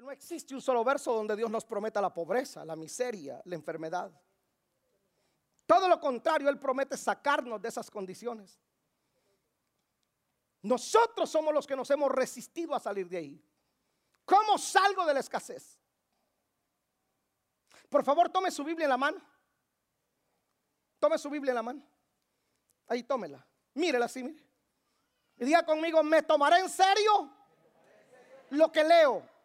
no existe un solo verso donde Dios nos prometa la pobreza, la miseria, la enfermedad. Todo lo contrario, Él promete sacarnos de esas condiciones. Nosotros somos los que nos hemos resistido a salir de ahí. ¿Cómo salgo de la escasez? Por favor, tome su Biblia en la mano. Tome su Biblia en la mano. Ahí tómela. Mírela así, mire. Y diga conmigo, me tomaré en serio lo que leo.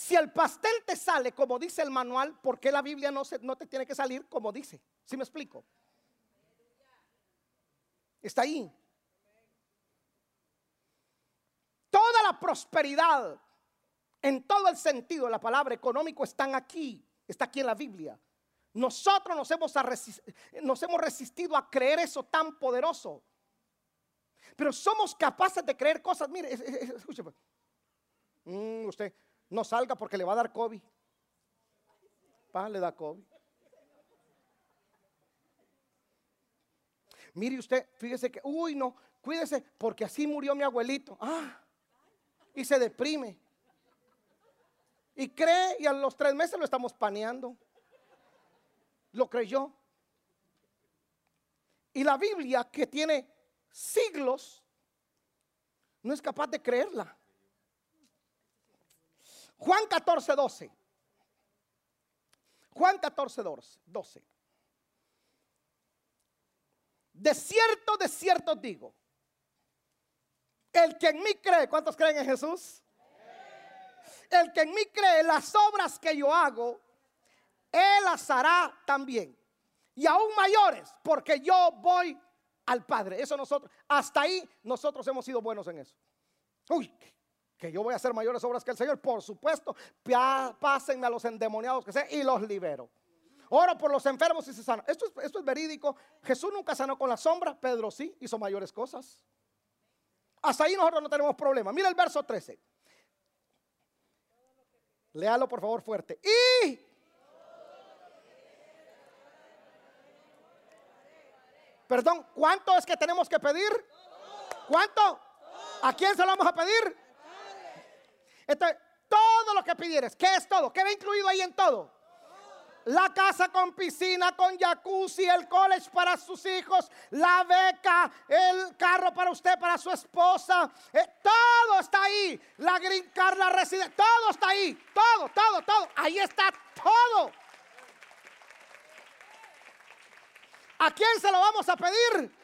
Si el pastel te sale como dice el manual, ¿por qué la Biblia no, se, te tiene que salir como dice? ¿Sí me explico? Está ahí. Toda la prosperidad, en todo el sentido de la palabra económico, están aquí. Está aquí en la Biblia. Nosotros nos hemos, resistido a creer eso tan poderoso. Pero somos capaces de creer cosas. Mire, escúcheme. Mm, usted no salga porque le va a dar COVID. Pa, le da COVID. Mire usted, fíjese que, uy, no, cuídese porque así murió mi abuelito. Ah, y se deprime. Y cree y a los tres meses lo estamos paneando. Lo creyó. Y la Biblia que tiene siglos no es capaz de creerla. Juan 14, 12. Juan 14, 12. De cierto, de cierto digo. El que en mí cree, ¿cuántos creen en Jesús? El que en mí cree, las obras que yo hago, Él las hará también. Y aún mayores, porque yo voy al Padre. Eso nosotros, hasta ahí nosotros hemos sido buenos en eso. Uy, que yo voy a hacer mayores obras que el Señor, por supuesto, pásenme a los endemoniados que sea y los libero. Oro por los enfermos y se sanan. Esto es, esto es verídico. Jesús nunca sanó con la sombra, Pedro sí, hizo mayores cosas. Hasta ahí nosotros no tenemos problema. Mira el verso 13. Léalo por favor fuerte. Y Perdón, ¿cuánto es que tenemos que pedir? ¿Cuánto? ¿A quién se lo vamos a pedir? Todo lo que pidieres, ¿qué es todo? ¿Qué va incluido ahí en todo? La casa con piscina, con jacuzzi, el college para sus hijos, la beca, el carro para usted, para su esposa. Eh, todo está ahí. La green la residencia, todo está ahí. Todo, todo, todo. Ahí está todo. ¿A quién se lo vamos a pedir?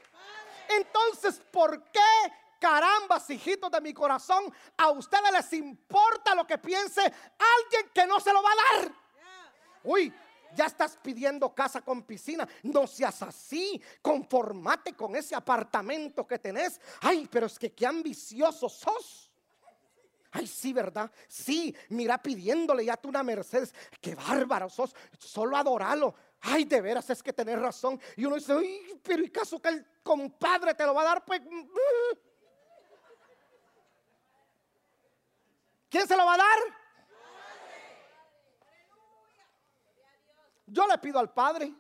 Entonces, ¿por qué carambas, hijitos de mi corazón, a ustedes les importa lo que piense alguien que no se lo va a dar? Uy, ya estás pidiendo casa con piscina. No seas así. Conformate con ese apartamento que tenés. Ay, pero es que qué ambicioso sos. Ay, sí, ¿verdad? Sí, mira pidiéndole ya tú una Mercedes. Qué bárbaro sos. Solo adoralo. Ay, de veras es que tenés razón. Y uno dice, ay, pero ¿y caso que el compadre te lo va a dar? Pues. Mm, ¿Quién se lo va a dar? Yo le pido al Padre.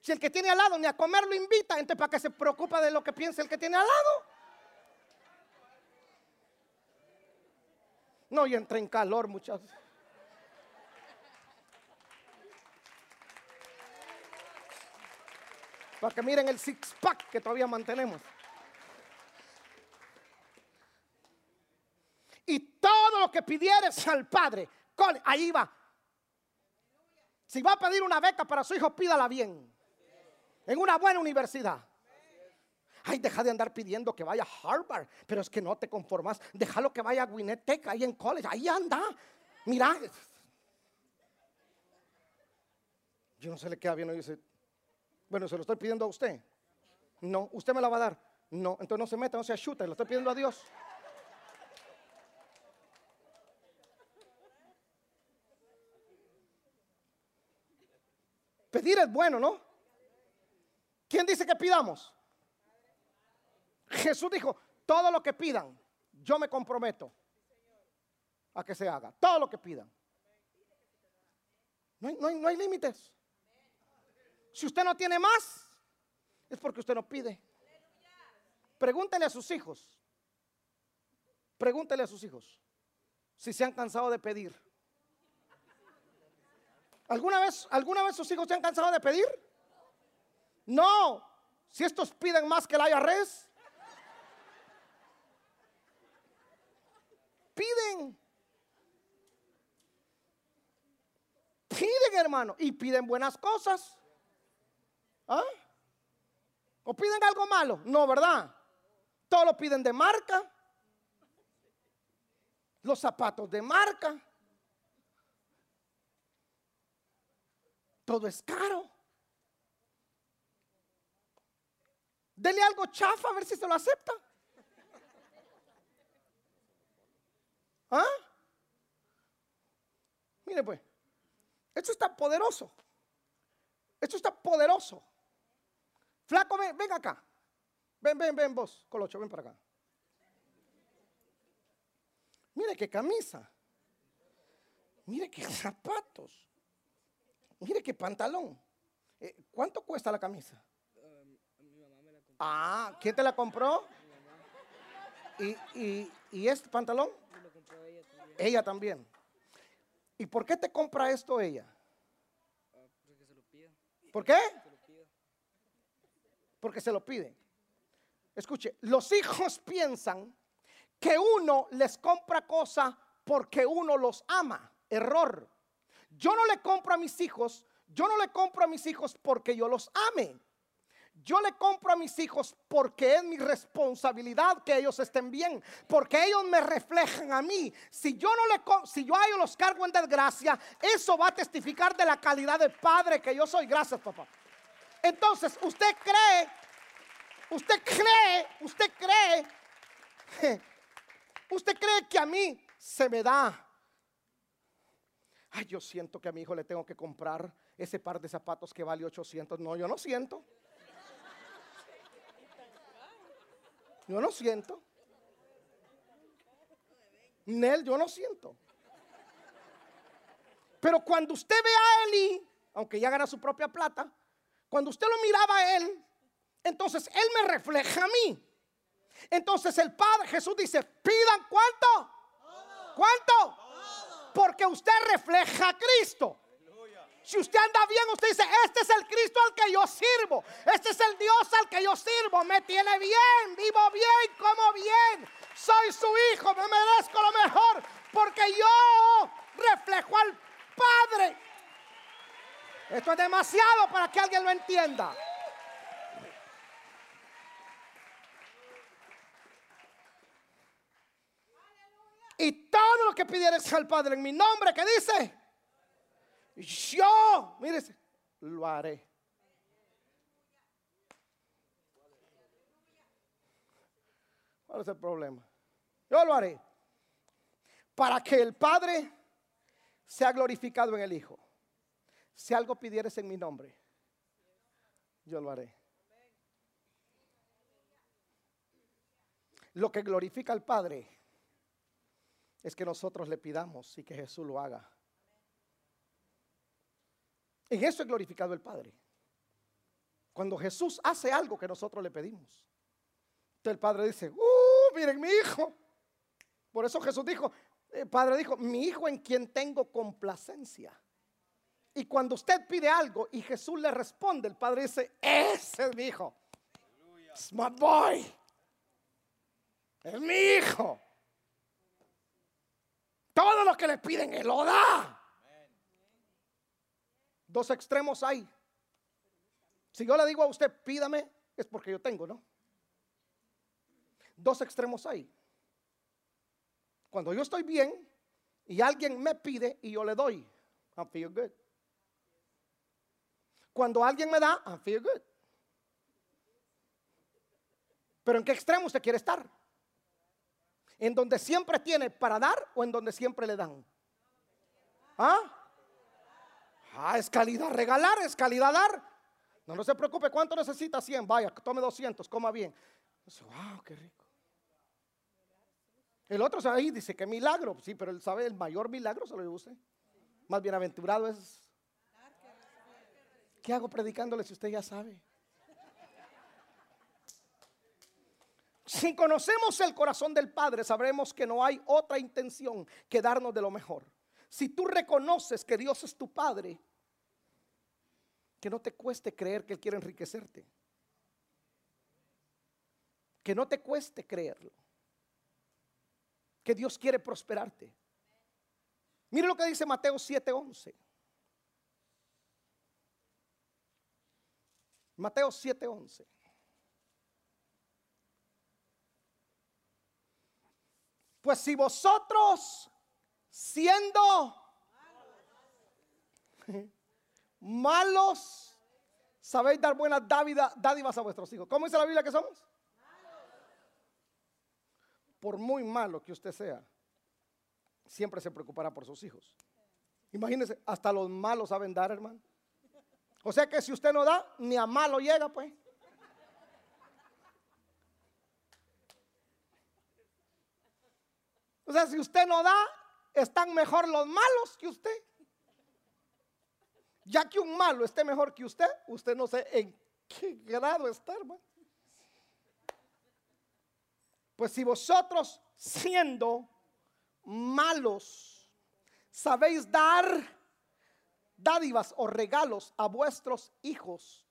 Si el que tiene al lado ni a comer lo invita, entonces para que se preocupa de lo que piensa el que tiene al lado. No, y entra en calor muchachos. Para que miren el six pack que todavía mantenemos. Y todo lo que pidieres al Padre, ahí va. Si va a pedir una beca para su hijo, pídala bien. En una buena universidad. Ay, deja de andar pidiendo que vaya a Harvard, pero es que no te conformas. Déjalo que vaya a Gwinnett ahí en college. Ahí anda. Mira. Yo no sé le queda bien. Y dice, bueno, se lo estoy pidiendo a usted. No, usted me la va a dar. No, entonces no se meta, no se achuta, lo estoy pidiendo a Dios. Pedir es bueno, ¿no? ¿Quién dice que pidamos? Jesús dijo, todo lo que pidan, yo me comprometo a que se haga. Todo lo que pidan. No hay, no hay, límites. Si usted no tiene más, es porque usted no pide. Pregúntele a sus hijos. Pregúntele a sus hijos si se han cansado de pedir. ¿Alguna vez, ¿Alguna vez sus hijos se han cansado de pedir? No. Si estos piden más que la res piden. Piden, hermano, y piden buenas cosas. ¿Ah? ¿O piden algo malo? No, ¿verdad? Todos lo piden de marca. Los zapatos de marca. Todo es caro. Dele algo chafa a ver si se lo acepta. ¿Ah? Mire pues, esto está poderoso. Esto está poderoso. Flaco, ven, ven acá. Ven, ven, ven vos, Colocho, ven para acá. Mire qué camisa. Mire qué zapatos. Mire qué pantalón. Eh, ¿Cuánto cuesta la camisa? Ah, ¿quién te la compró? ¿Y, y, y este pantalón? ella también. ¿Y por qué te compra esto ella? ¿Por qué? Porque se lo pide. Escuche, los hijos piensan que uno les compra cosas porque uno los ama. Error. Yo no le compro a mis hijos, yo no le compro a mis hijos porque yo los ame. Yo le compro a mis hijos porque es mi responsabilidad que ellos estén bien, porque ellos me reflejan a mí. Si yo no le si yo a ellos los cargo en desgracia, eso va a testificar de la calidad de padre que yo soy. Gracias, papá. Entonces, usted cree, usted cree, usted cree, usted cree que a mí se me da. Ay, yo siento que a mi hijo le tengo que comprar ese par de zapatos que vale 800. No, yo no siento. Yo no siento. Nel, yo no siento. Pero cuando usted ve a Eli, aunque ya gana su propia plata, cuando usted lo miraba a él, entonces él me refleja a mí. Entonces el Padre Jesús dice, pidan cuánto. ¿Cuánto? Porque usted refleja a Cristo. Si usted anda bien, usted dice, este es el Cristo al que yo sirvo. Este es el Dios al que yo sirvo. Me tiene bien, vivo bien, como bien. Soy su hijo, me merezco lo mejor. Porque yo reflejo al Padre. Esto es demasiado para que alguien lo entienda. Y lo que pidieres al Padre en mi nombre, ¿qué dice? Yo, mire, lo haré. ¿Cuál es el problema? Yo lo haré. Para que el Padre sea glorificado en el Hijo. Si algo pidieres en mi nombre, yo lo haré. Lo que glorifica al Padre es que nosotros le pidamos y que Jesús lo haga. En eso es glorificado el Padre. Cuando Jesús hace algo que nosotros le pedimos. Entonces el Padre dice, ¡uh! Miren mi hijo. Por eso Jesús dijo, el Padre dijo, mi hijo en quien tengo complacencia. Y cuando usted pide algo y Jesús le responde, el Padre dice, ese es mi hijo. Es my boy. Es mi hijo. Todo lo que le piden, Él lo da. Dos extremos hay. Si yo le digo a usted, pídame, es porque yo tengo, ¿no? Dos extremos hay. Cuando yo estoy bien y alguien me pide y yo le doy, I feel good. Cuando alguien me da, I feel good. Pero ¿en qué extremo usted quiere estar? ¿En donde siempre tiene para dar o en donde siempre le dan? ¿Ah? Ah, es calidad regalar, es calidad dar. No, no se preocupe, ¿cuánto necesita? 100, vaya, tome 200, coma bien. Wow, qué rico. El otro ahí dice que milagro, sí, pero él sabe el mayor milagro se lo use. Más bienaventurado es. ¿Qué hago predicándole si usted ya sabe? Si conocemos el corazón del Padre, sabremos que no hay otra intención que darnos de lo mejor. Si tú reconoces que Dios es tu Padre, que no te cueste creer que Él quiere enriquecerte. Que no te cueste creerlo. Que Dios quiere prosperarte. Mire lo que dice Mateo 7:11. Mateo 7:11. Pues si vosotros siendo malos, sabéis dar buenas dádivas a vuestros hijos. ¿Cómo dice la Biblia que somos? Por muy malo que usted sea, siempre se preocupará por sus hijos. Imagínense, hasta los malos saben dar, hermano. O sea que si usted no da, ni a malo llega, pues. O sea, si usted no da, están mejor los malos que usted. Ya que un malo esté mejor que usted, usted no sé en qué grado está, hermano. Pues si vosotros siendo malos sabéis dar dádivas o regalos a vuestros hijos,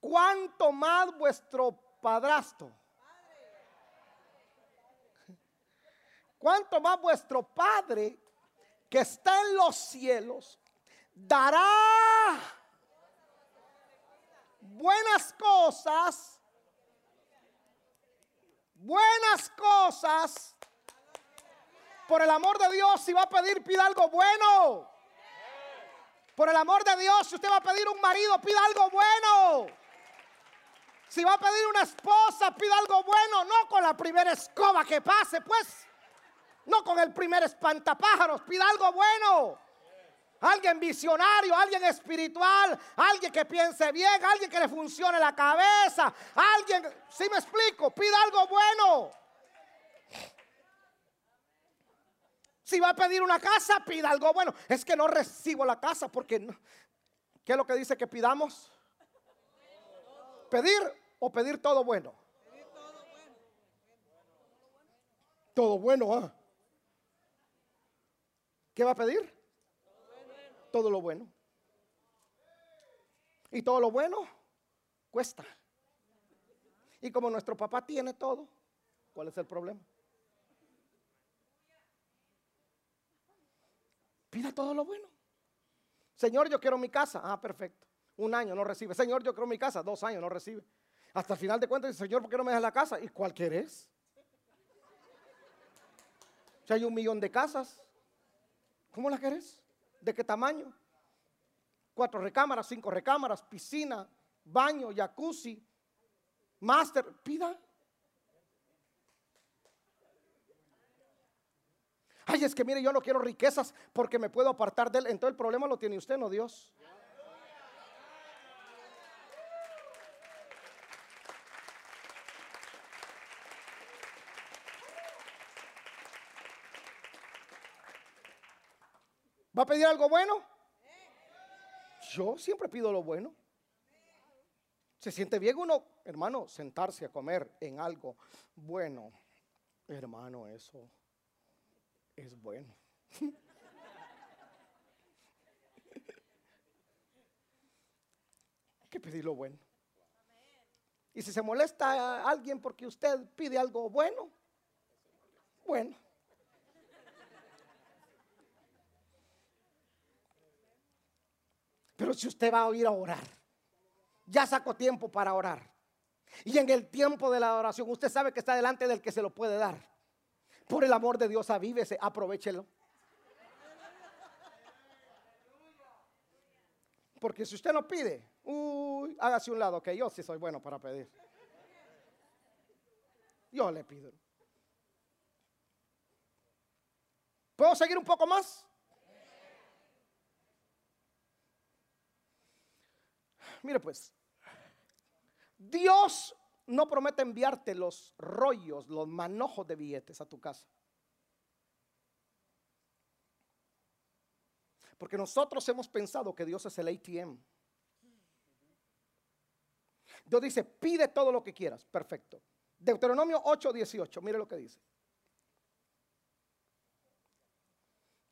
cuánto más vuestro padrastro cuánto más vuestro Padre que está en los cielos dará buenas cosas, buenas cosas. Por el amor de Dios, si va a pedir, pida algo bueno. Por el amor de Dios, si usted va a pedir un marido, pida algo bueno. Si va a pedir una esposa, pida algo bueno, no con la primera escoba que pase, pues. No con el primer espantapájaros, pida algo bueno. Alguien visionario, alguien espiritual, alguien que piense bien, alguien que le funcione la cabeza, alguien, si me explico, pida algo bueno. Si va a pedir una casa, pida algo bueno. Es que no recibo la casa porque, ¿qué es lo que dice que pidamos? Pedir o pedir todo bueno. Todo bueno, ¿ah? ¿Qué va a pedir? Todo lo bueno. Y todo lo bueno cuesta. Y como nuestro papá tiene todo, ¿cuál es el problema? Pida todo lo bueno. Señor, yo quiero mi casa. Ah, perfecto. Un año no recibe. Señor, yo quiero mi casa. Dos años no recibe. Hasta el final de cuentas dice, Señor, ¿por qué no me dejas la casa? ¿Y cuál querés? Si hay un millón de casas. ¿Cómo la querés? ¿De qué tamaño? Cuatro recámaras, cinco recámaras, piscina, baño, jacuzzi, máster. Pida. Ay, es que mire, yo no quiero riquezas porque me puedo apartar de él. Entonces el problema lo tiene usted, no Dios. ¿Va a pedir algo bueno? Yo siempre pido lo bueno. Se siente bien uno, hermano, sentarse a comer en algo bueno. Hermano, eso es bueno. Hay que pedir lo bueno. Y si se molesta a alguien porque usted pide algo bueno, bueno. Pero si usted va a ir a orar, ya sacó tiempo para orar. Y en el tiempo de la oración, usted sabe que está delante del que se lo puede dar. Por el amor de Dios, avívese, aprovechelo. Porque si usted no pide, uy, hágase un lado, que yo sí soy bueno para pedir. Yo le pido. ¿Puedo seguir un poco más? Mire pues, Dios no promete enviarte los rollos, los manojos de billetes a tu casa. Porque nosotros hemos pensado que Dios es el ATM. Dios dice, pide todo lo que quieras. Perfecto. Deuteronomio 8, 18. Mire lo que dice.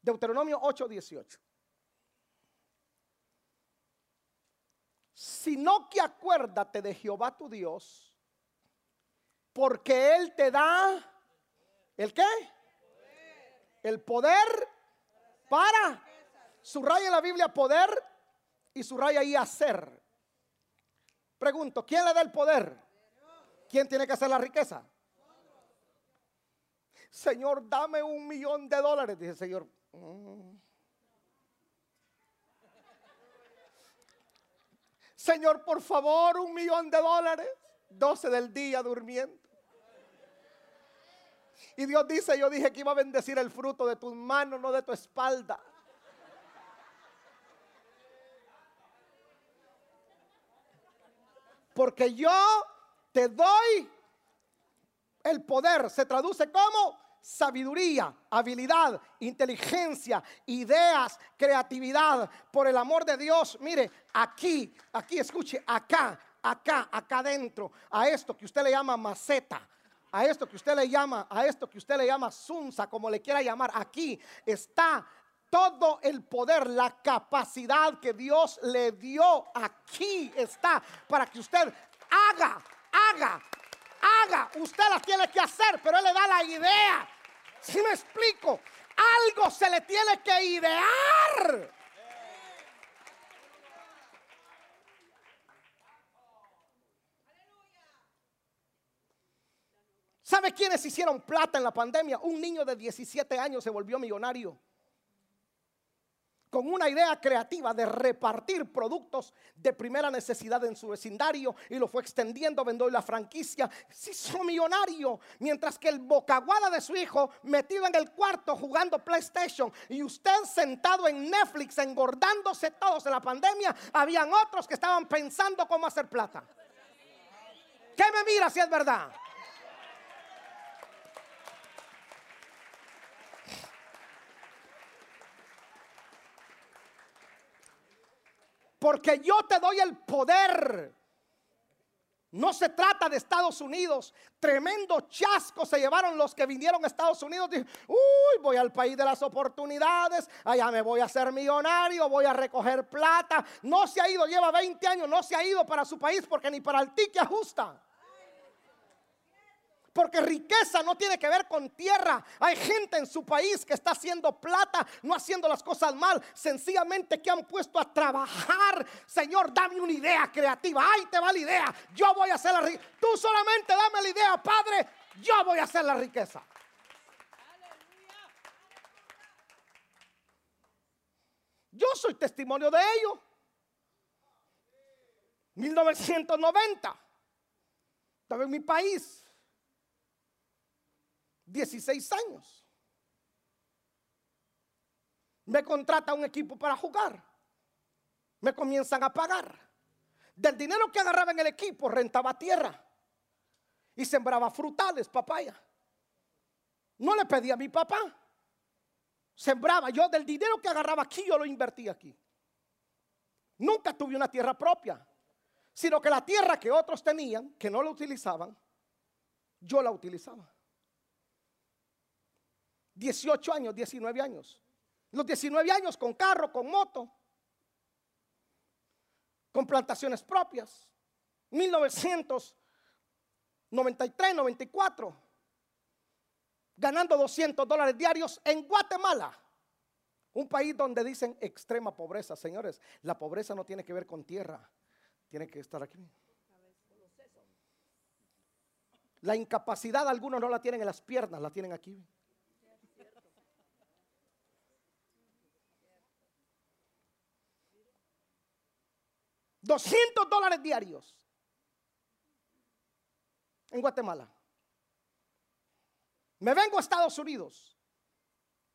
Deuteronomio 8, Sino que acuérdate de Jehová tu Dios, porque Él te da el qué? El poder para. Subraya en la Biblia poder y subraya ahí hacer. Pregunto, ¿quién le da el poder? ¿Quién tiene que hacer la riqueza? Señor, dame un millón de dólares. Dice el Señor. Señor, por favor, un millón de dólares. 12 del día durmiendo. Y Dios dice, yo dije que iba a bendecir el fruto de tus manos, no de tu espalda. Porque yo te doy el poder. Se traduce como sabiduría, habilidad, inteligencia, ideas, creatividad. Por el amor de Dios, mire, aquí, aquí, escuche, acá, acá, acá adentro, a esto que usted le llama maceta a esto que usted le llama, a esto que usted le llama sunza, como le quiera llamar, aquí está todo el poder, la capacidad que Dios le dio, aquí está para que usted haga, haga, haga. Usted la tiene que hacer, pero Él le da la idea. Si me explico, algo se le tiene que idear. ¿Sabe quiénes hicieron plata en la pandemia? Un niño de 17 años se volvió millonario. Con una idea creativa de repartir productos de primera necesidad en su vecindario y lo fue extendiendo, vendió la franquicia. Se hizo millonario. Mientras que el bocaguada de su hijo metido en el cuarto jugando PlayStation y usted sentado en Netflix engordándose todos en la pandemia, habían otros que estaban pensando cómo hacer plata. ¿Qué me mira si es verdad? Porque yo te doy el poder. No se trata de Estados Unidos. Tremendo chasco se llevaron los que vinieron a Estados Unidos. uy, voy al país de las oportunidades. Allá me voy a hacer millonario. Voy a recoger plata. No se ha ido, lleva 20 años. No se ha ido para su país porque ni para el tique ajusta. Porque riqueza no tiene que ver con tierra. Hay gente en su país que está haciendo plata, no haciendo las cosas mal, sencillamente que han puesto a trabajar. Señor, dame una idea creativa. Ahí te va la idea. Yo voy a hacer la riqueza. Tú solamente dame la idea, Padre. Yo voy a hacer la riqueza. Yo soy testimonio de ello. 1990. Estaba en mi país 16 años. Me contrata un equipo para jugar. Me comienzan a pagar. Del dinero que agarraba en el equipo, rentaba tierra y sembraba frutales, papaya. No le pedí a mi papá. Sembraba yo del dinero que agarraba aquí, yo lo invertí aquí. Nunca tuve una tierra propia, sino que la tierra que otros tenían, que no la utilizaban, yo la utilizaba. 18 años, 19 años. Los 19 años con carro, con moto, con plantaciones propias. 1993, 94, ganando 200 dólares diarios en Guatemala. Un país donde dicen extrema pobreza. Señores, la pobreza no tiene que ver con tierra, tiene que estar aquí. La incapacidad algunos no la tienen en las piernas, la tienen aquí. 200 dólares diarios en Guatemala. Me vengo a Estados Unidos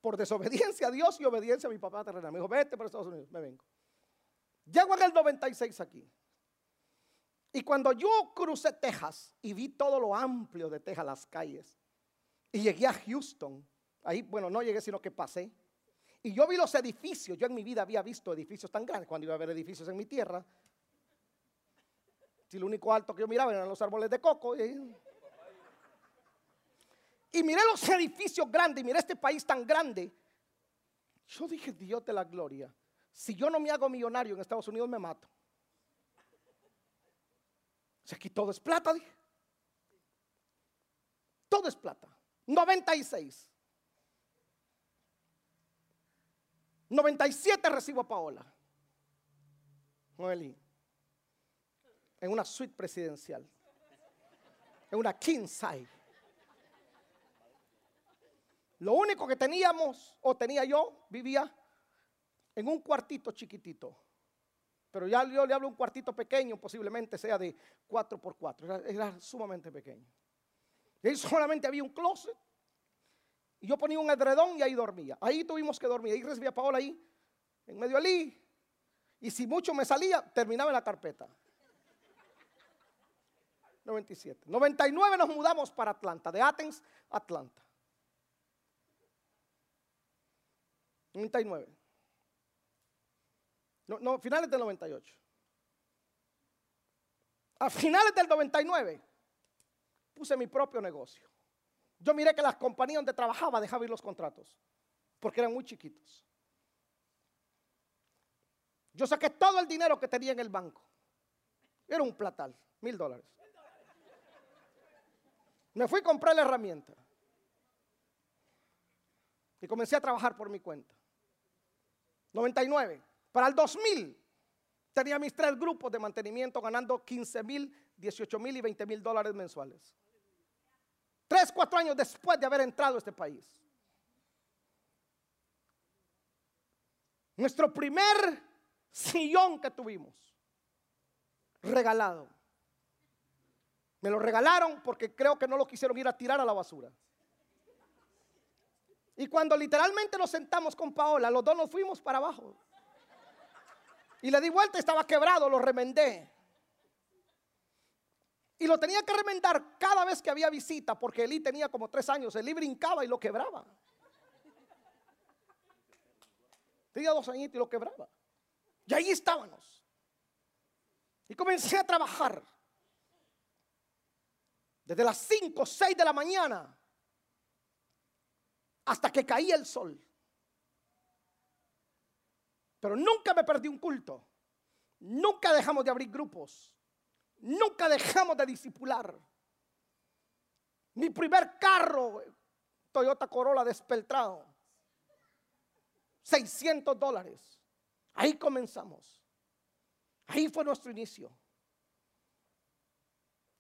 por desobediencia a Dios y obediencia a mi papá terrenal. Me dijo, vete para Estados Unidos, me vengo. Llego en el 96 aquí. Y cuando yo crucé Texas y vi todo lo amplio de Texas, las calles, y llegué a Houston, ahí, bueno, no llegué, sino que pasé. Y yo vi los edificios, yo en mi vida había visto edificios tan grandes, cuando iba a ver edificios en mi tierra, si lo único alto que yo miraba eran los árboles de coco. y miré los edificios grandes y miré este país tan grande, yo dije, Dios de la gloria, si yo no me hago millonario en Estados Unidos me mato. Si aquí todo es plata, dije. Todo es plata. 96. 97 recibo a Paola. Noeli. En una suite presidencial. En una king size. Lo único que teníamos, o tenía yo, vivía en un cuartito chiquitito. Pero ya yo le hablo un cuartito pequeño, posiblemente sea de 4 por 4 era, sumamente pequeño. Y ahí solamente había un closet. Y yo ponía un edredón y ahí dormía. Ahí tuvimos que dormir. Ahí recibía Paola ahí, en medio allí. Y si mucho me salía, terminaba en la carpeta. 97. 99 nos mudamos para Atlanta, de Athens Atlanta. 99. No, no, finales del 98. A finales del 99 puse mi propio negocio. Yo miré que las compañías donde trabajaba dejaban ir los contratos porque eran muy chiquitos. Yo saqué todo el dinero que tenía en el banco. Era un platal, mil dólares. Me fui a comprar la herramienta. Y comencé a trabajar por mi cuenta. 99. Para el 2000 tenía mis tres grupos de mantenimiento ganando 15 mil, 18 mil y 20 mil dólares mensuales. Tres, cuatro años después de haber entrado a este país. Nuestro primer sillón que tuvimos, regalado. Me lo regalaron porque creo que no lo quisieron ir a tirar a la basura. Y cuando literalmente nos sentamos con Paola, los dos nos fuimos para abajo. Y le di vuelta, estaba quebrado, lo remendé. Y lo tenía que remendar cada vez que había visita, porque Eli tenía como tres años. Eli brincaba y lo quebraba. Tenía dos añitos y lo quebraba. Y ahí estábamos. Y comencé a trabajar. Desde las 5 o 6 de la mañana hasta que caía el sol. Pero nunca me perdí un culto. Nunca dejamos de abrir grupos. Nunca dejamos de discipular. Mi primer carro, Toyota Corolla despeltrado. 600 dólares. Ahí comenzamos. Ahí fue nuestro inicio.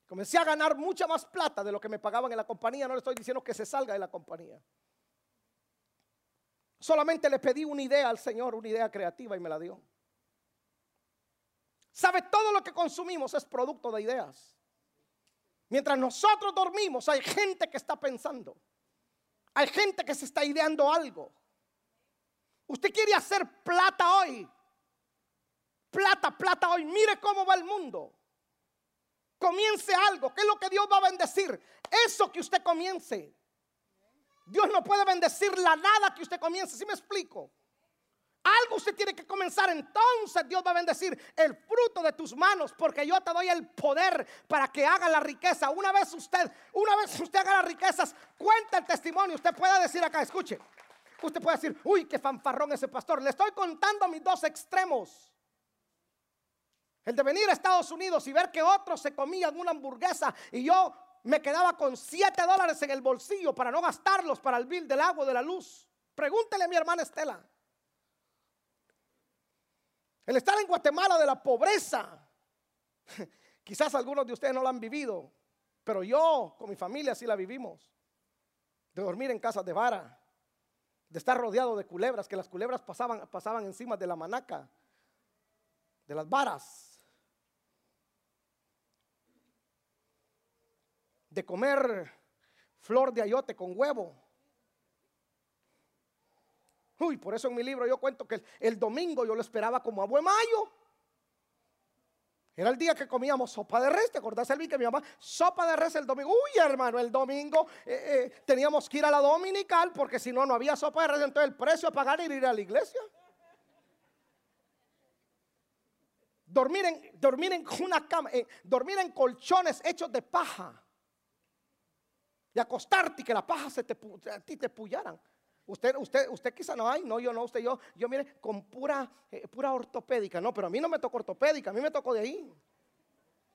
Comencé a ganar mucha más plata de lo que me pagaban en la compañía. No le estoy diciendo que se salga de la compañía. Solamente le pedí una idea al Señor, una idea creativa y me la dio. ¿Sabe? Todo lo que consumimos es producto de ideas. Mientras nosotros dormimos, hay gente que está pensando. Hay gente que se está ideando algo. Usted quiere hacer plata hoy. Plata, plata hoy. Mire cómo va el mundo. Comience algo. ¿Qué es lo que Dios va a bendecir? Eso que usted comience. Dios no puede bendecir la nada que usted comience, ¿sí me explico? Algo usted tiene que comenzar, entonces Dios va a bendecir el fruto de tus manos, porque yo te doy el poder para que haga la riqueza. Una vez usted, una vez usted haga las riquezas, cuenta el testimonio. Usted puede decir acá, escuche. Usted puede decir, uy, qué fanfarrón ese pastor. Le estoy contando mis dos extremos. El de venir a Estados Unidos y ver que otros se comían una hamburguesa y yo me quedaba con 7 dólares en el bolsillo para no gastarlos para el bill del agua, de la luz. Pregúntele a mi hermana Estela. El estar en Guatemala de la pobreza. Quizás algunos de ustedes no lo han vivido, pero yo con mi familia sí la vivimos. De dormir en casas de vara, de estar rodeado de culebras, que las culebras pasaban, pasaban encima de la manaca, de las varas. De comer flor de ayote con huevo. Uy, por eso en mi libro yo cuento que el, domingo yo lo esperaba como a buen mayo. Era el día que comíamos sopa de res. ¿Te acordás, Elvi, que mi mamá, sopa de res el domingo? Uy, hermano, el domingo eh, eh, teníamos que ir a la dominical porque si no, no había sopa de res. Entonces el precio a pagar era ir a la iglesia. Dormir en, dormir en una cama, dormir en colchones hechos de paja. De acostarte y que la paja se te, a ti te pullaran. Usted, usted, usted quizá no hay, no, yo no, usted, yo, yo mire, con pura, eh, pura ortopédica, no, pero a mí no me tocó ortopédica, a mí me tocó de ahí.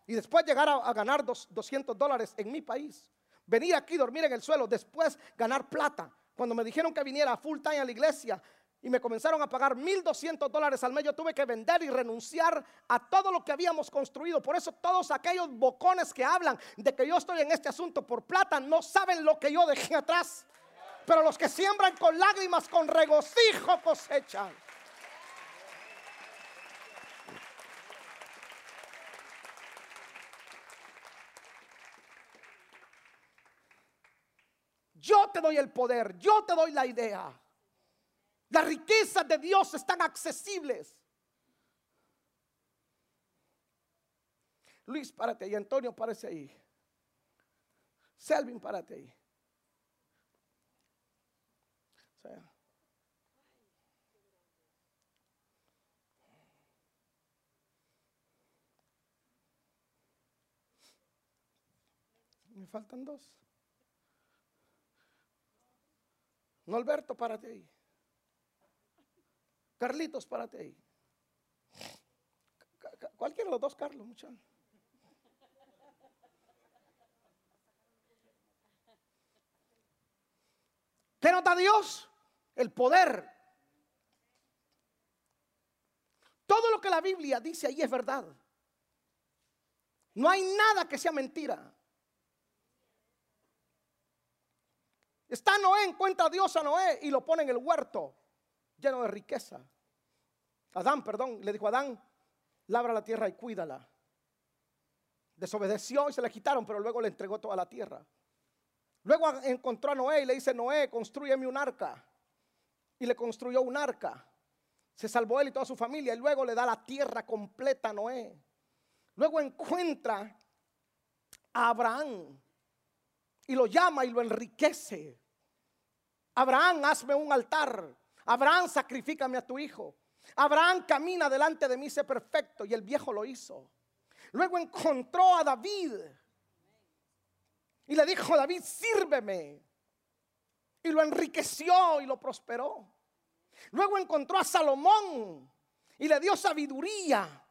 Y después llegar a, ganar 200 dólares en mi país. Venir aquí, dormir en el suelo, después ganar plata. Cuando me dijeron que viniera full time a la iglesia, y me comenzaron a pagar 1.200 dólares al mes. Yo tuve que vender y renunciar a todo lo que habíamos construido. Por eso todos aquellos bocones que hablan de que yo estoy en este asunto por plata no saben lo que yo dejé atrás. Pero los que siembran con lágrimas, con regocijo cosechan. Yo te doy el poder, yo te doy la idea. Las riquezas de Dios están accesibles. Luis, párate ahí. Antonio, párate ahí. Selvin, párate ahí. Me faltan dos. No, Alberto, párate ahí. Carlitos, párate ahí. Cualquiera de los dos, Carlos, muchachos. ¿Qué nota Dios? El poder. Todo lo que la Biblia dice ahí es verdad. No hay nada que sea mentira. Está Noé, encuentra a Dios a Noé y lo pone en el huerto, lleno de riqueza. Adán, perdón, le dijo a Adán, labra la tierra y cuídala. Desobedeció y se la quitaron, pero luego le entregó toda la tierra. Luego encontró a Noé y le dice, Noé, construyeme un arca. Y le construyó un arca. Se salvó él y toda su familia. Y luego le da la tierra completa a Noé. Luego encuentra a Abraham y lo llama y lo enriquece. Abraham, hazme un altar. Abraham, sacrifícame a tu hijo. Abraham camina delante de mí, sé perfecto. Y el viejo lo hizo. Luego encontró a David. Y le dijo, David, sírveme. Y lo enriqueció y lo prosperó. Luego encontró a Salomón y le dio sabiduría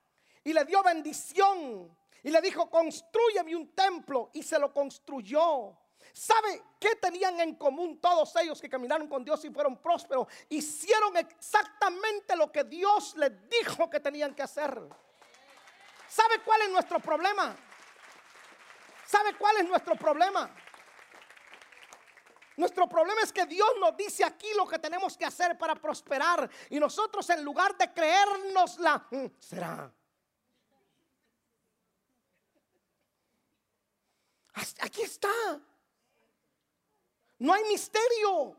y le dio bendición. Y le dijo, construyeme un templo. Y se lo construyó. ¿Sabe qué tenían en común todos ellos que caminaron con Dios y fueron prósperos? Hicieron exactamente lo que Dios les dijo que tenían que hacer. ¿Sabe cuál es nuestro problema? ¿Sabe cuál es nuestro problema? Nuestro problema es que Dios nos dice aquí lo que tenemos que hacer para prosperar y nosotros en lugar de creernos la mm, será. Aquí está. No hay misterio.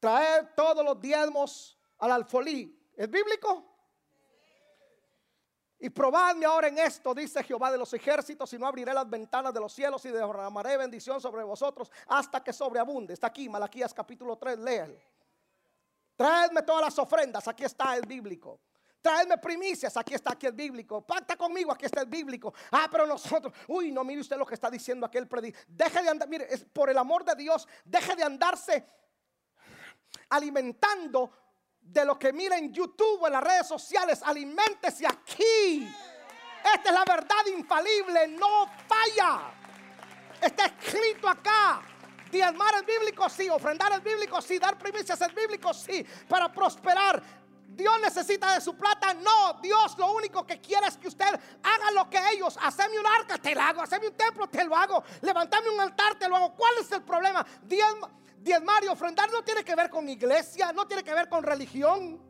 Traer todos los diezmos al alfolí. ¿Es bíblico? Y probadme ahora en esto, dice Jehová de los ejércitos, y no abriré las ventanas de los cielos y derramaré bendición sobre vosotros hasta que sobreabunde. Está aquí, Malaquías capítulo 3, léalo. Traedme todas las ofrendas, aquí está el bíblico. Traedme primicias, aquí está, aquí el bíblico. Pacta conmigo, aquí está el bíblico. Ah, pero nosotros, uy, no mire usted lo que está diciendo aquel predic. Deje de andar, mire, es por el amor de Dios, deje de andarse alimentando de lo que mira en YouTube o en las redes sociales. Aliméntese aquí. Esta es la verdad infalible, no falla. Está escrito acá. Diezmar es bíblico, sí. Ofrendar es bíblico, sí. Dar primicias es bíblico, sí. Para prosperar. Dios necesita de su plata. No, Dios lo único que quiere es que usted haga lo que ellos. Haceme un arca, te lo hago. Haceme un templo, te lo hago. Levantame un altar, te lo hago. ¿Cuál es el problema? diezmar y ofrendar no tiene que ver con iglesia, no tiene que ver con religión.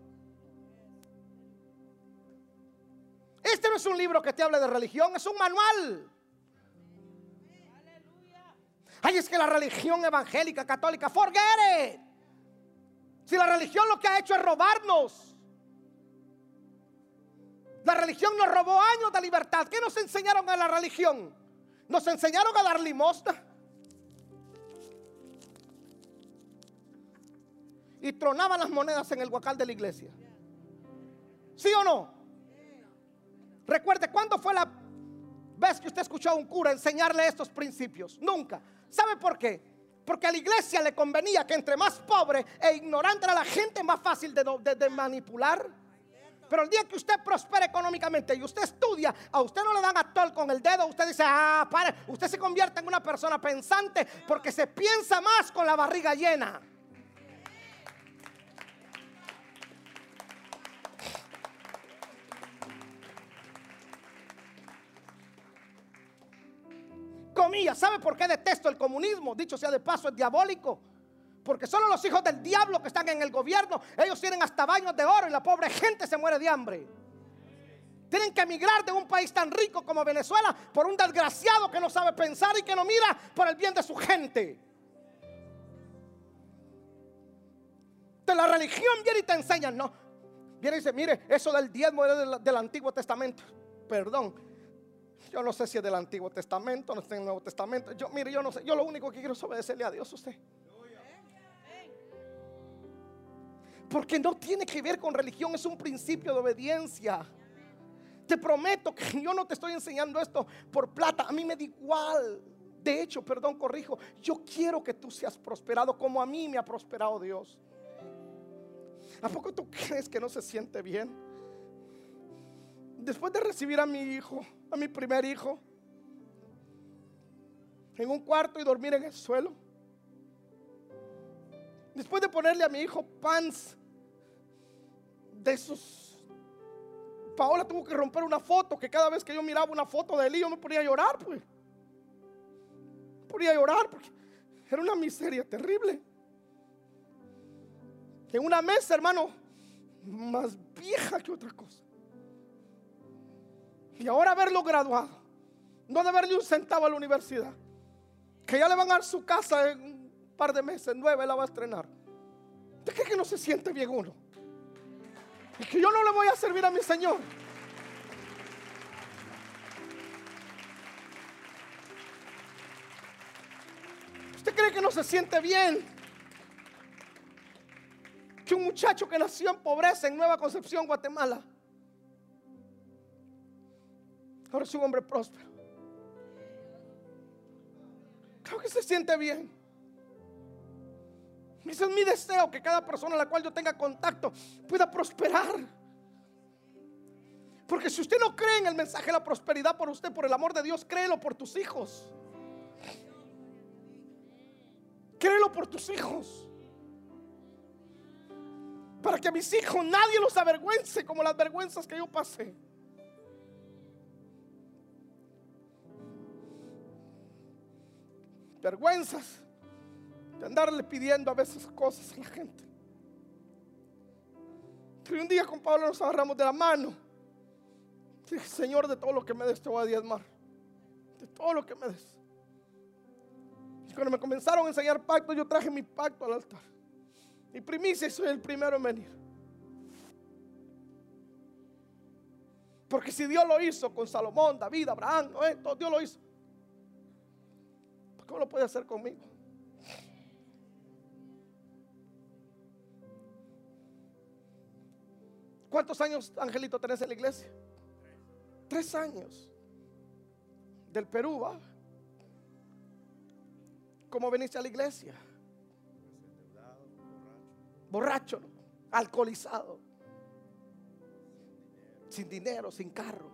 Este no es un libro que te hable de religión, es un manual. Ay, es que la religión evangélica, católica, forget it. Si la religión lo que ha hecho es robarnos. La religión nos robó años de libertad. ¿Qué nos enseñaron a la religión? Nos enseñaron a dar limosna. Y tronaban las monedas en el huacal de la iglesia. ¿Sí o no? Recuerde, ¿cuándo fue la vez que usted escuchó a un cura enseñarle estos principios. Nunca. ¿Sabe por qué? Porque a la iglesia le convenía que entre más pobre e ignorante era la gente, más fácil de, manipular. Pero el día que usted prospera económicamente y usted estudia, a usted no le dan a con el dedo, usted dice, ah, para, usted se convierte en una persona pensante porque se piensa más con la barriga llena. Comillas, ¿sabe por qué detesto el comunismo? Dicho sea de paso, es diabólico. Porque solo los hijos del diablo que están en el gobierno, ellos tienen hasta baños de oro y la pobre gente se muere de hambre. Tienen que emigrar de un país tan rico como Venezuela por un desgraciado que no sabe pensar y que no mira por el bien de su gente. De la religión viene y te enseñan, no. Viene y dice, mire, eso del diezmo es del Antiguo Testamento. Perdón, yo no sé si es del Antiguo Testamento, no es del Nuevo Testamento. Yo, mire, yo no sé. Yo lo único que quiero es obedecerle a Dios usted. Porque no tiene que ver con religión, es un principio de obediencia. Te prometo que yo no te estoy enseñando esto por plata, a mí me da igual. De hecho, perdón, corrijo, yo quiero que tú seas prosperado como a mí me ha prosperado Dios. ¿A poco tú crees que no se siente bien? Después de recibir a mi hijo, a mi primer hijo, en un cuarto y dormir en el suelo. Después de ponerle a mi hijo pants de esos. Paola tuvo que romper una foto que cada vez que yo miraba una foto de él, yo me ponía a llorar, pues. Llorar porque era una miseria terrible. En una mesa, hermano, más vieja que otra cosa. Y ahora haberlo graduado, no deberle un centavo a la universidad, que ya le van a dar su casa en un par de meses, nueve la va a estrenar. ¿De qué que no se siente bien uno? Que yo no le voy a servir a mi Señor. ¿Usted cree que no se siente bien? Que un muchacho que nació en pobreza en Nueva Concepción, Guatemala, ahora es un hombre próspero. Creo que se siente bien. Ese es mi deseo, que cada persona a la cual yo tenga contacto pueda prosperar. Porque si usted no cree en el mensaje de la prosperidad por usted, por el amor de Dios, créelo por tus hijos. Créelo por tus hijos. Para que a mis hijos nadie los avergüence como las vergüenzas que yo pasé. Vergüenzas de andarle pidiendo a veces cosas a la gente. Pero un día con Pablo nos agarramos de la mano. Dije, Señor, de todo lo que me des te voy a diezmar. De todo lo que me des. Y cuando me comenzaron a enseñar pacto, yo traje mi pacto al altar. Mi primicia y soy el primero en venir. Porque si Dios lo hizo con Salomón, David, Abraham, todo Dios lo hizo. ¿Por qué no lo puede hacer conmigo? ¿Cuántos años, Angelito, tenés en la iglesia? Tres años. Del Perú, ¿va? ¿Cómo veniste a la iglesia? Borracho, alcoholizado, sin dinero, sin carro,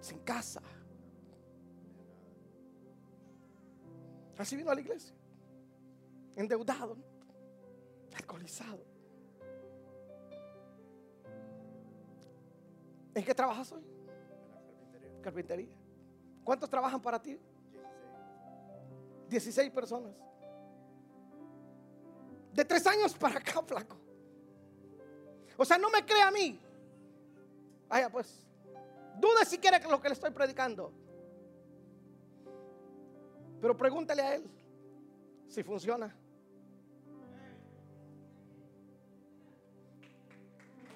sin casa. Así vino a la iglesia, endeudado, alcoholizado. ¿En qué trabajas hoy? En carpintería. ¿Cuántos trabajan para ti? 16 personas. De tres años para acá, flaco. O sea, no me cree a mí. Vaya, pues. Dude si quiere lo que le estoy predicando. Pero pregúntale a él si funciona.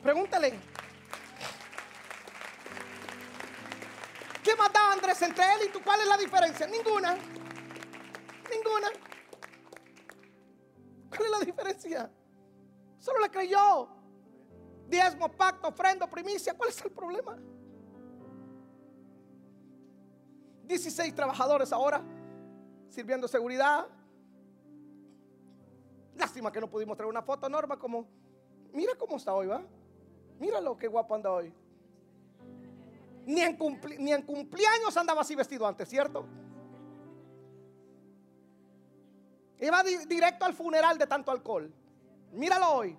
Pregúntale. ¿Qué mataba Andrés entre él y tú? ¿Cuál es la diferencia? Ninguna. Ninguna. ¿Cuál es la diferencia? Solo le creyó. Diezmo, pacto, ofrendo, primicia. ¿Cuál es el problema? 16 trabajadores ahora sirviendo seguridad. Lástima que no pudimos traer una foto, Norma, como, mira cómo está hoy, ¿va? Míralo, qué guapo anda hoy. Ni en, ni en cumpleaños andaba así vestido antes, ¿cierto? Iba directo al funeral de tanto alcohol. Míralo hoy.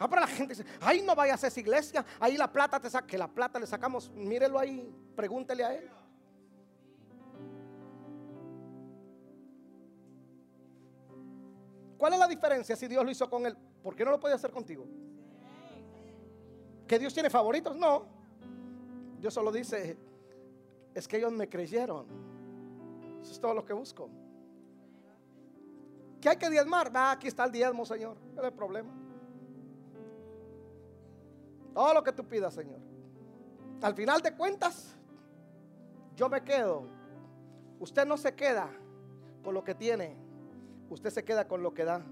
Ah, pero la gente dice, ay, no vayas a esa iglesia, ahí la plata te saca, que la plata le sacamos, mírelo ahí, pregúntele a él. ¿Cuál es la diferencia si Dios lo hizo con él? ¿Por qué no lo puede hacer contigo? ¿Que Dios tiene favoritos? No. Dios solo dice, es que ellos me creyeron. Eso es todo lo que busco. ¿Qué hay que diezmar? Aquí está el diezmo, Señor. No hay problema. Todo lo que tú pidas, Señor. Al final de cuentas, yo me quedo. Usted no se queda con lo que tiene. Usted se queda con lo que da.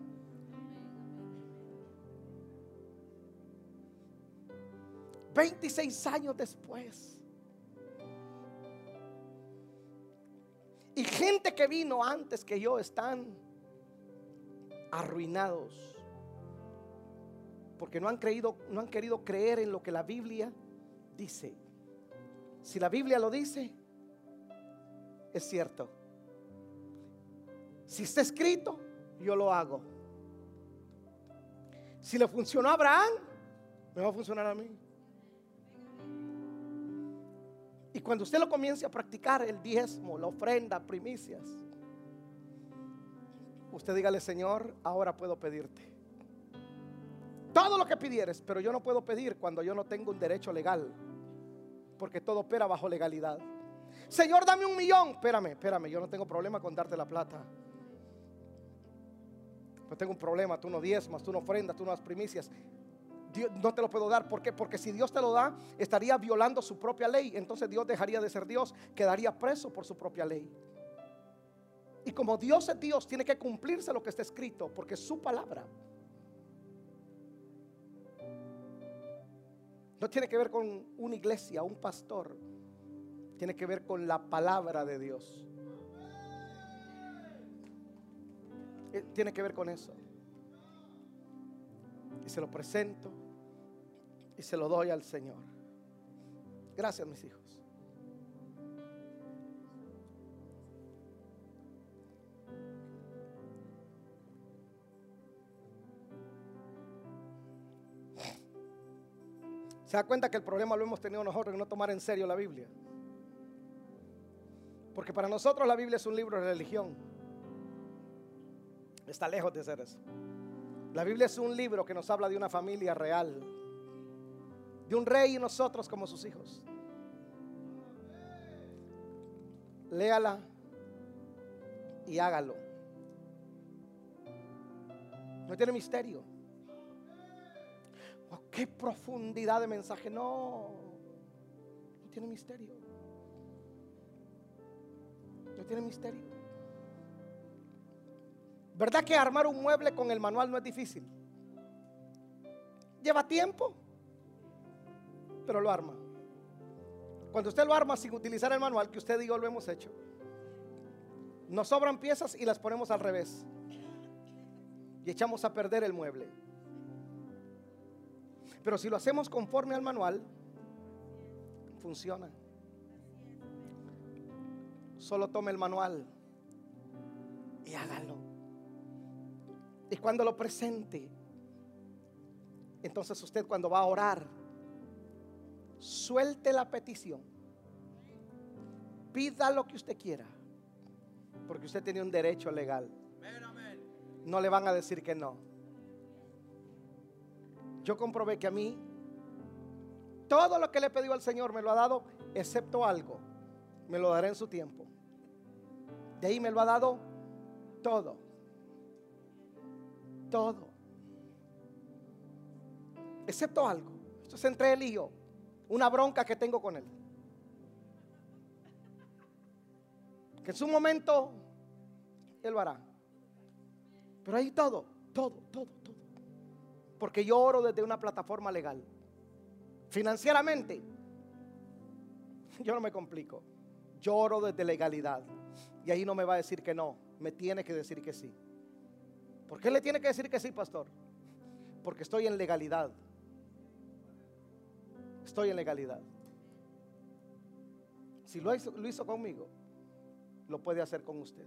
Veintiséis años después. Y gente que vino antes que yo están arruinados. Porque no han creído, no han querido creer en lo que la Biblia dice. Si la Biblia lo dice, es cierto. Si está escrito, yo lo hago. Si le funcionó a Abraham, me va a funcionar a mí. Y cuando usted lo comience a practicar, el diezmo, la ofrenda, primicias, usted dígale, Señor, ahora puedo pedirte. Todo lo que pidieres, pero yo no puedo pedir cuando yo no tengo un derecho legal, porque todo opera bajo legalidad. Señor, dame un millón. Espérame, espérame, yo no tengo problema con darte la plata. No tengo un problema, tú no diezmas, tú no ofrendas, tú no das primicias. No te lo puedo dar. ¿Por qué? Porque si Dios te lo da, estaría violando su propia ley. Entonces Dios dejaría de ser Dios, quedaría preso por su propia ley. Y como Dios es Dios, tiene que cumplirse lo que está escrito, porque su palabra. No tiene que ver con una iglesia, un pastor. Tiene que ver con la palabra de Dios. Eh, tiene que ver con eso. Y se lo presento y se lo doy al Señor. Gracias, mis hijos. Se da cuenta que el problema lo hemos tenido nosotros en no tomar en serio la Biblia. Porque para nosotros la Biblia es un libro de religión. Está lejos de ser eso. La Biblia es un libro que nos habla de una familia real. De un rey y nosotros como sus hijos. Léala y hágalo. No tiene misterio. Oh, qué profundidad de mensaje. No, no tiene misterio. No tiene misterio. ¿Verdad que armar un mueble con el manual no es difícil? Lleva tiempo, pero lo arma. Cuando usted lo arma sin utilizar el manual, que usted diga lo hemos hecho, nos sobran piezas y las ponemos al revés. Y echamos a perder el mueble. Pero si lo hacemos conforme al manual, funciona. Solo tome el manual y hágalo. Y cuando lo presente, entonces usted cuando va a orar, suelte la petición. Pida lo que usted quiera. Porque usted tiene un derecho legal. No le van a decir que no yo comprobé que a mí todo lo que le he pedido al Señor me lo ha dado, excepto algo. Me lo daré en su tiempo. De ahí me lo ha dado todo. Todo. Excepto algo. Esto es entre él y yo una bronca que tengo con él. Que en su momento él lo hará. Pero ahí todo, todo, todo, todo. Porque yo oro desde una plataforma legal. Financieramente, yo no me complico. Yo oro desde legalidad. Y ahí no me va a decir que no. Me tiene que decir que sí. ¿Por qué le tiene que decir que sí, pastor? Porque estoy en legalidad estoy en legalidad. Si lo hizo, conmigo, lo puede hacer con usted.